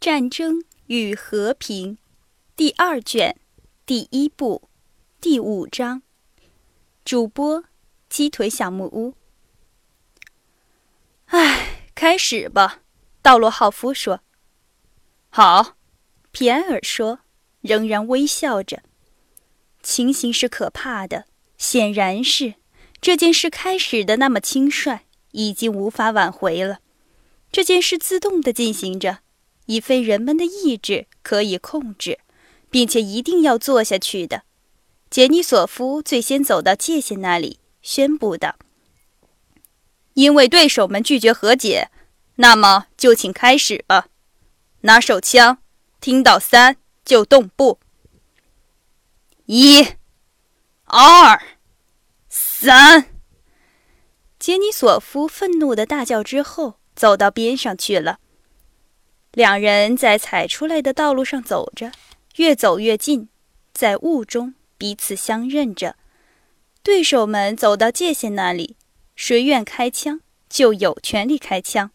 战争与和平》第二卷第一部第五章。主播：鸡腿小木屋。唉，开始吧，道洛浩夫说。好，皮埃尔说，仍然微笑着。情形是可怕的，显然是这件事开始的那么轻率，已经无法挽回了。这件事自动的进行着，已非人们的意志可以控制，并且一定要做下去的。杰尼索夫最先走到界限那里，宣布道：“因为对手们拒绝和解，那么就请开始吧。拿手枪，听到三就动步。一、二、三。”杰尼索夫愤怒的大叫之后。走到边上去了。两人在踩出来的道路上走着，越走越近，在雾中彼此相认着。对手们走到界限那里，谁愿开枪就有权利开枪。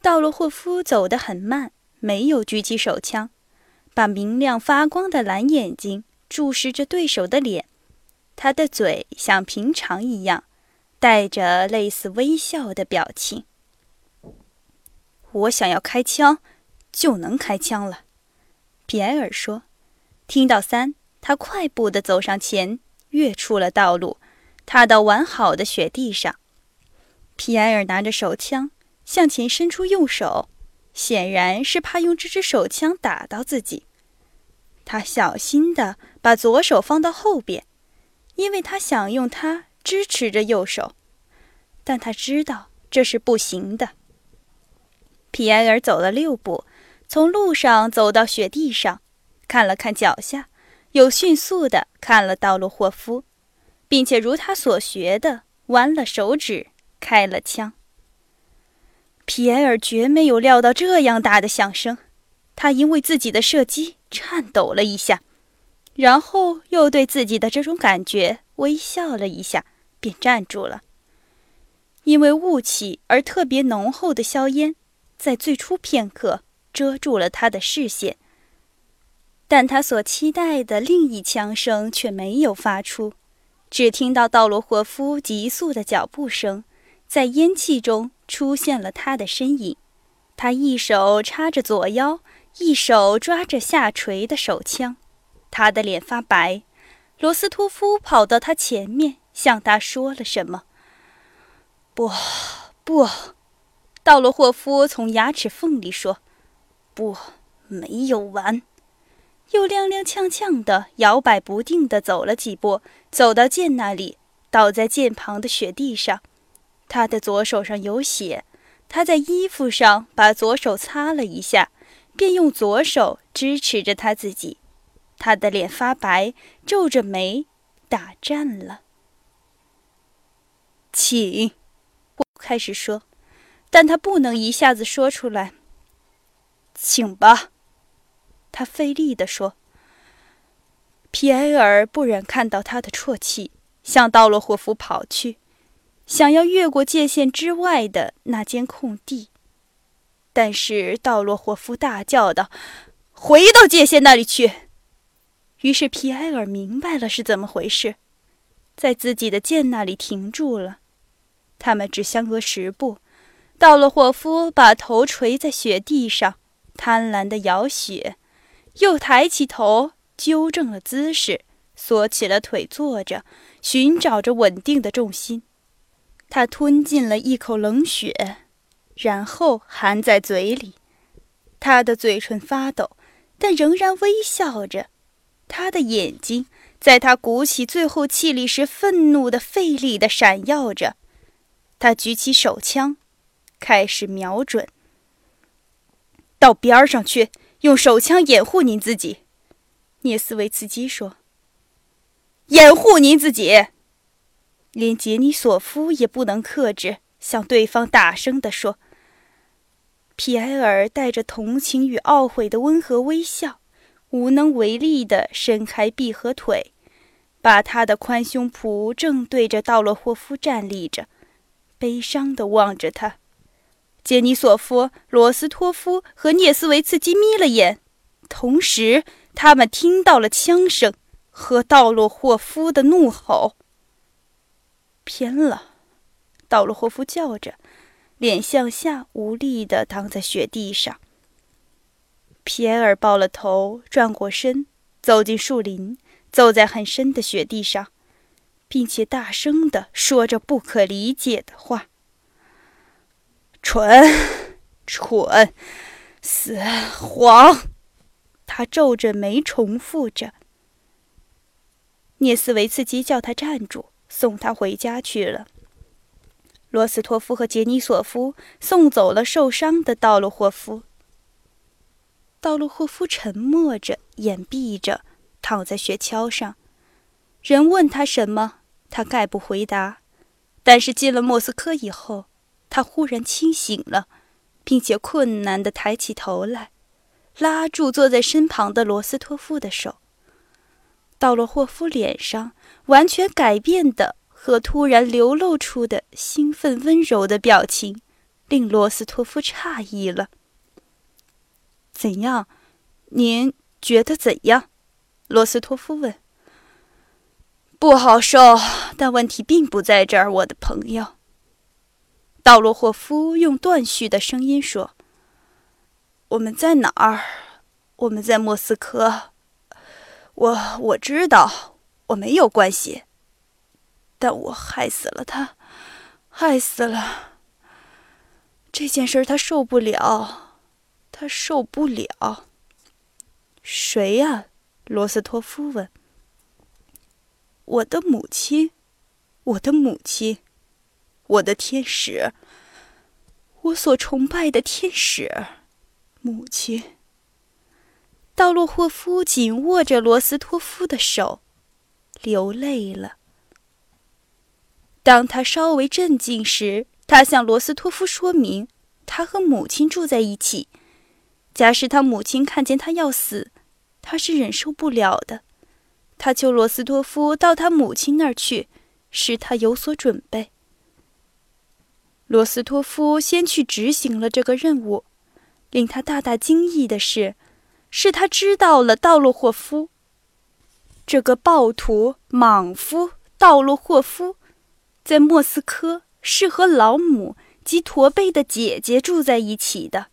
道洛霍夫走得很慢，没有举起手枪，把明亮发光的蓝眼睛注视着对手的脸。他的嘴像平常一样，带着类似微笑的表情。我想要开枪，就能开枪了。”皮埃尔说。听到三，他快步地走上前，跃出了道路，踏到完好的雪地上。皮埃尔拿着手枪向前伸出右手，显然是怕用这支手枪打到自己。他小心地把左手放到后边，因为他想用它支持着右手，但他知道这是不行的。皮埃尔走了六步，从路上走到雪地上，看了看脚下，又迅速地看了道洛霍夫，并且如他所学的弯了手指，开了枪。皮埃尔绝没有料到这样大的响声，他因为自己的射击颤抖了一下，然后又对自己的这种感觉微笑了一下，便站住了。因为雾气而特别浓厚的硝烟。在最初片刻遮住了他的视线，但他所期待的另一枪声却没有发出，只听到道罗霍夫急速的脚步声，在烟气中出现了他的身影。他一手插着左腰，一手抓着下垂的手枪，他的脸发白。罗斯托夫跑到他前面，向他说了什么：“不，不。”道罗霍夫从牙齿缝里说：“不，没有完。”又踉踉跄跄的、摇摆不定的走了几步，走到剑那里，倒在剑旁的雪地上。他的左手上有血，他在衣服上把左手擦了一下，便用左手支持着他自己。他的脸发白，皱着眉，打颤了。请，我开始说。但他不能一下子说出来。请吧，他费力地说。皮埃尔不忍看到他的啜泣，向道洛霍夫跑去，想要越过界限之外的那间空地。但是道洛霍夫大叫道：“回到界限那里去！”于是皮埃尔明白了是怎么回事，在自己的剑那里停住了。他们只相隔十步。道洛霍夫把头垂在雪地上，贪婪地摇雪，又抬起头，纠正了姿势，缩起了腿，坐着，寻找着稳定的重心。他吞进了一口冷雪，然后含在嘴里。他的嘴唇发抖，但仍然微笑着。他的眼睛在他鼓起最后气力时，愤怒的、费力的闪耀着。他举起手枪。开始瞄准，到边上去，用手枪掩护您自己。”涅斯维茨基说。“掩护您自己。”连杰尼索夫也不能克制，向对方大声地说。皮埃尔带着同情与懊悔的温和微笑，无能为力地伸开臂和腿，把他的宽胸脯正对着道洛霍夫站立着，悲伤地望着他。杰尼索夫、罗斯托夫和涅斯维茨基眯了眼，同时他们听到了枪声和道洛霍夫的怒吼。偏了，道洛霍夫叫着，脸向下，无力地躺在雪地上。皮埃尔抱了头，转过身，走进树林，走在很深的雪地上，并且大声地说着不可理解的话。蠢，蠢，死黄！他皱着眉重复着。涅斯维茨基叫他站住，送他回家去了。罗斯托夫和杰尼索夫送走了受伤的道洛霍夫。道洛霍夫沉默着，眼闭着，躺在雪橇上。人问他什么，他概不回答。但是进了莫斯科以后。他忽然清醒了，并且困难地抬起头来，拉住坐在身旁的罗斯托夫的手。道洛霍夫脸上完全改变的和突然流露出的兴奋温柔的表情，令罗斯托夫诧异了。怎样？您觉得怎样？罗斯托夫问。不好受，但问题并不在这儿，我的朋友。道洛霍夫用断续的声音说：“我们在哪儿？我们在莫斯科。我我知道我没有关系，但我害死了他，害死了。这件事他受不了，他受不了。谁呀？”罗斯托夫问。“我的母亲，我的母亲。”我的天使，我所崇拜的天使，母亲。道洛霍夫紧握着罗斯托夫的手，流泪了。当他稍微镇静时，他向罗斯托夫说明，他和母亲住在一起。假使他母亲看见他要死，他是忍受不了的。他求罗斯托夫到他母亲那儿去，使他有所准备。罗斯托夫先去执行了这个任务。令他大大惊异的是，是他知道了道洛霍夫这个暴徒莽夫道洛霍夫，在莫斯科是和老母及驼背的姐姐住在一起的，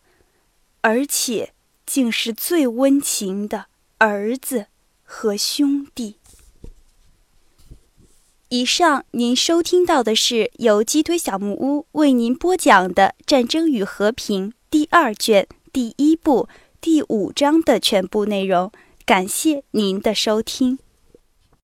而且竟是最温情的儿子和兄弟。以上您收听到的是由鸡腿小木屋为您播讲的《战争与和平》第二卷第一部第五章的全部内容。感谢您的收听。